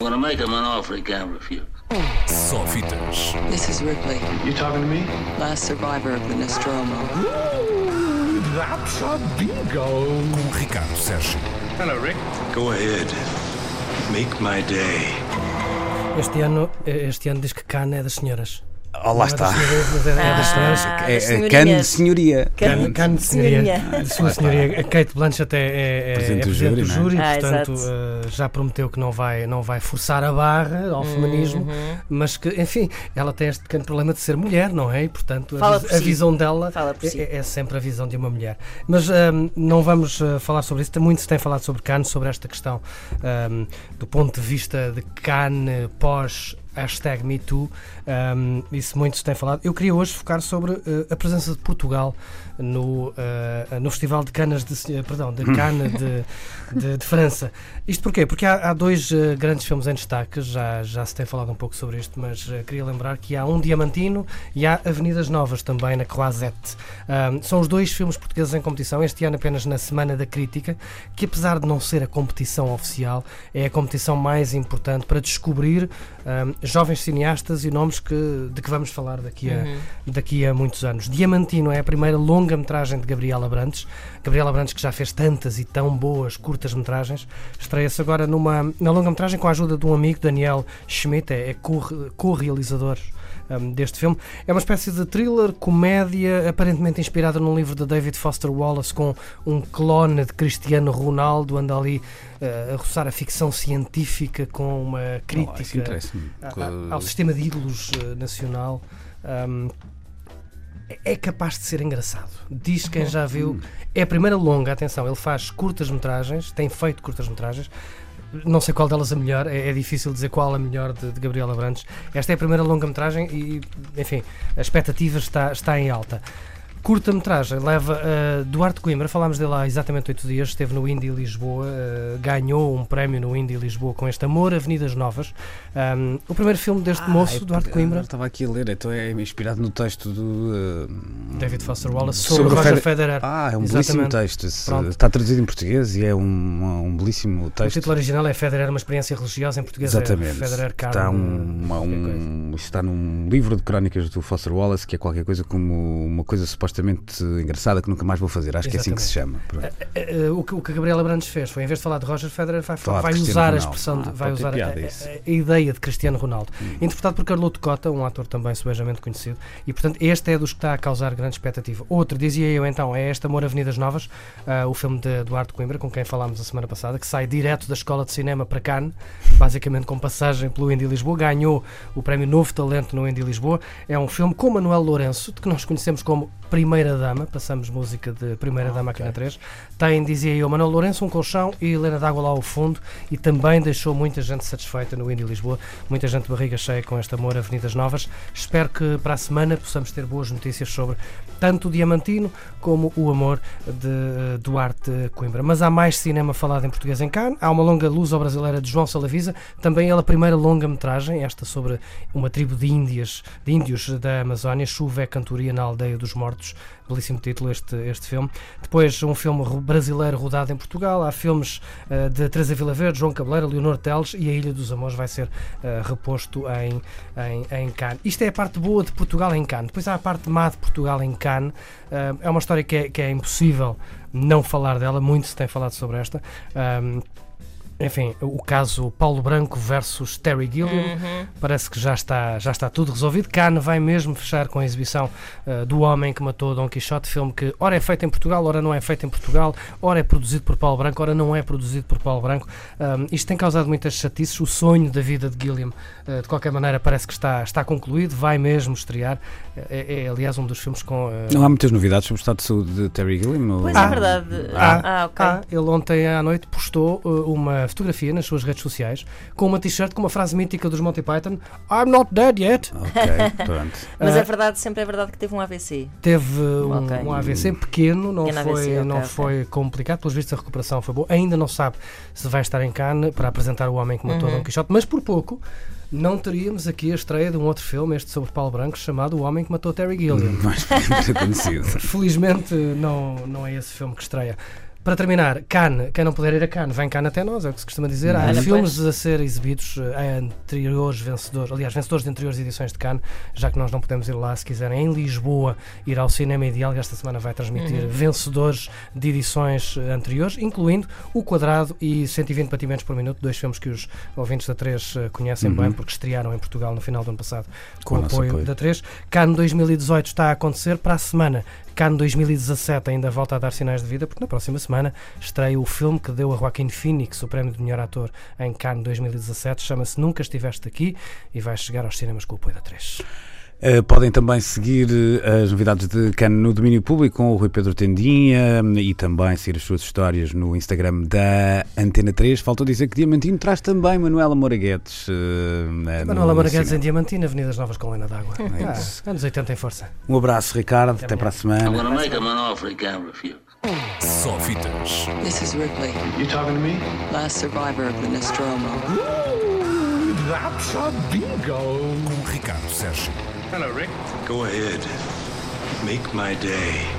I'm gonna make him an offer he can't refuse. Só fitas. This is Ripley, You talking to me? last survivor of the Nostromo. That's a bingo. Com Ricardo Sérgio. Hello, Rick. Go ahead. Make my day. Este ano, este ano diz que Cannes é das senhoras. Oh, lá é está. é, senhoras. Ah, É, é. Cane de senhoria. Cannes de senhoria. sua senhoria. A Kate Blanchett é, é, é, Presidente é do presidente do júri, júri, não é? Ah, portanto eh, já prometeu que não vai, não vai forçar a barra ao feminismo, Uhum. mas que, enfim, ela tem este pequeno problema de ser mulher, não é? E, portanto, a, Fala vis- por a si. visão dela é, si. é- é sempre a visão de uma mulher. Mas ehm, não vamos eh, falar sobre isso. Muito se tem falado sobre Cannes, sobre esta questão ehm, do ponto de vista de Cannes pós hashtag MeToo. ehm, isso muito se tem falado. Eu queria hoje focar sobre eh, a presença de Portugal no, eh, no Festival de Canas de, perdão, de Cannes de, de, de França. Isto porquê? Porque há, há dois eh, grandes filmes em destaque, já, já se tem falado um pouco sobre isto, mas queria lembrar que há um Diamantino e há Avenidas Novas também na Croisette. Ahm, são os dois filmes portugueses em competição, este ano apenas na Semana da Crítica, que apesar de não ser a competição oficial, é a competição mais importante para descobrir ahm, jovens cineastas e nomes que, de que vamos falar daqui a, daqui a muitos anos. Diamantino é a primeira longa-metragem de Gabriela Brantes. Gabriela Brantes, que já fez tantas e tão boas curtas-metragens, estreia-se agora numa na longa-metragem com a ajuda de um amigo, Daniel Schmidt, é, é co- co-realizador um, deste filme. É uma espécie de thriller, comédia, aparentemente inspirada num livro de David Foster Wallace com um clone de Cristiano Ronaldo, anda ali uh, a roçar a ficção científica com uma crítica a- a- ao sistema de ídolos eh, nacional um, é capaz de ser engraçado. Diz quem já viu. É a primeira longa, atenção, ele faz curtas-metragens, tem feito curtas-metragens. Não sei qual delas a melhor, é, é difícil dizer qual a melhor de, de Gabriela Brandes. Esta é a primeira longa-metragem e, enfim, a expectativa está, está em alta. Curta-metragem leva uh, Duarte Coimbra, falámos dele há exatamente oito dias, esteve no Indie Lisboa, uh, ganhou um prémio no Indie Lisboa com este Amor, Avenidas Novas. Um, o primeiro filme deste Ah, moço, é Duarte Coimbra, Estava aqui a ler, então é inspirado no texto do. uh, David Foster Wallace, sobre sobre, o Roger Feder- Federer. Ah, é um Exatamente. belíssimo texto. Pronto. está traduzido em português e é um, um belíssimo O texto. título original é Federer, uma experiência religiosa em português. Exatamente. É Federer Carmo. Está, um, um- está num livro de crónicas do Foster Wallace que é qualquer coisa como uma coisa supostamente engraçada que nunca mais vou fazer. Acho que é assim que se chama. Eh, eh, o, que, o que a Gabriela Brandes fez foi, em vez de falar de Roger Federer, vai, vai usar a Ronaldo. expressão, de- Ah, vai usar a, a- a ideia de Cristiano Ronaldo, interpretado por Carloto Cota, um ator também subejamente conhecido, e portanto este é dos que está a causar grande expectativa. Outro, dizia eu então, é este Amor Avenidas Novas, ah, o filme de Eduardo Coimbra, com quem falámos a semana passada, que sai direto da Escola de Cinema para Cannes, basicamente com passagem pelo Indy Lisboa, ganhou o prémio Novo Talento no Indy Lisboa. É um filme com Manuel Lourenço, de que nós conhecemos como Primeira Dama, passamos música de Primeira Dama aqui na 3. Tem, dizia eu, Manuel Lourenço, um colchão e Helena d'Água lá ao fundo, e também deixou muita gente satisfeita no Indy Lisboa, muita gente de barriga cheia com este amor Avenidas Novas. Espero que para a semana possamos ter boas notícias sobre tanto o Diamantino como o amor de eh, Duarte Coimbra. Mas há mais cinema falado em português em Cannes. Há uma longa luso-brasileira de João Salavisa, também ela a primeira longa-metragem, esta sobre uma tribo de índias, de índios da Amazónia, Chuva é cantoria na aldeia dos mortos. Belíssimo título este, este filme. Depois um filme ro- brasileiro rodado em Portugal. Há filmes eh, de Teresa Vila Verde, João Cabeleira, Leonor Teles e a Ilha dos Amores vai ser eh, reposto em, em, em Cannes. Isto é a parte boa de Portugal em Cannes. Depois há a parte má de Portugal em Cannes. Eh, é uma história que é, que é impossível não falar dela. Muito se tem falado sobre esta. Enfim, o caso Paulo Branco versus Terry Gilliam Uhum. parece que já está, já está tudo resolvido. Cannes vai mesmo fechar com a exibição uh, do Homem que Matou Dom Quixote, filme que ora é feito em Portugal, ora não é feito em Portugal, ora é produzido por Paulo Branco, ora não é produzido por Paulo Branco. Um, isto tem causado muitas chatices. O sonho da vida de Gilliam, uh, de qualquer maneira, parece que está, está concluído, vai mesmo estrear. É, é, aliás, um dos filmes com. uh, Não há muitas novidades sobre o estado de saúde de Terry Gilliam? ou- Pois Ah. é verdade. Ah. Ah, ok. Ah, ele ontem à noite postou uh, uma fotografia nas suas redes sociais com uma t-shirt com uma frase mítica dos Monty Python: I'm not dead yet. Ok, pronto. Mas Ah, é verdade, sempre é verdade que teve um AVC. Teve um, Ok. um AVC pequeno, não, Pequeno foi, AVC, não ok. foi complicado. Pelos vistos, a recuperação foi boa. Ainda não sabe se vai estar em Cannes para apresentar o homem que matou Uhum. Dom Quixote, mas por pouco não teríamos aqui a estreia de um outro filme, este sobre Paulo Branco, chamado O Homem que Matou Terry Gilliam. Podia ter acontecido. Felizmente não, não é esse filme que estreia. Para terminar, Cannes, quem não puder ir a Cannes, vem Cannes até nós, é o que se costuma dizer. Há Olha, filmes a ser exibidos eh, a anteriores vencedores, aliás, vencedores de anteriores edições de Cannes, já que nós não podemos ir lá, se quiserem, em Lisboa, ir ao Cinema Ideal, que esta semana vai transmitir vencedores de edições eh, anteriores, incluindo O Quadrado e 120 Batimentos por Minuto, dois filmes que os ouvintes da 3 eh, conhecem bem, porque estrearam em Portugal no final do ano passado com, Com o apoio, apoio. da 3. Cannes 2018 está a acontecer para a semana. Cannes 2017 ainda volta a dar sinais de vida, porque na próxima semana estreia o filme que deu a Joaquim Phoenix o prémio de melhor ator em Cannes 2017. Chama-se Nunca Estiveste Aqui e vai chegar aos cinemas com o apoio da 3. Uh, podem também seguir uh, as novidades de Cannes no domínio público com o Rui Pedro Tendinha um, e também seguir as suas histórias no Instagram da Antena 3. Faltou dizer que Diamantino traz também Manuela. Uh, uh, Manuela no Moraguedes em cinema. Diamantina, Avenidas Novas com Lena d'Água. É. Ah, anos 80 em força. Um abraço, Ricardo. Até, para a I'm semana. gonna make an offer he can't refuse. Só fitas. This is Ripley, You talking to me? last survivor of the Nostromo. Ooh, that's a bingo. Com Ricardo Sérgio. Hello, Rick. Go ahead. Make my day.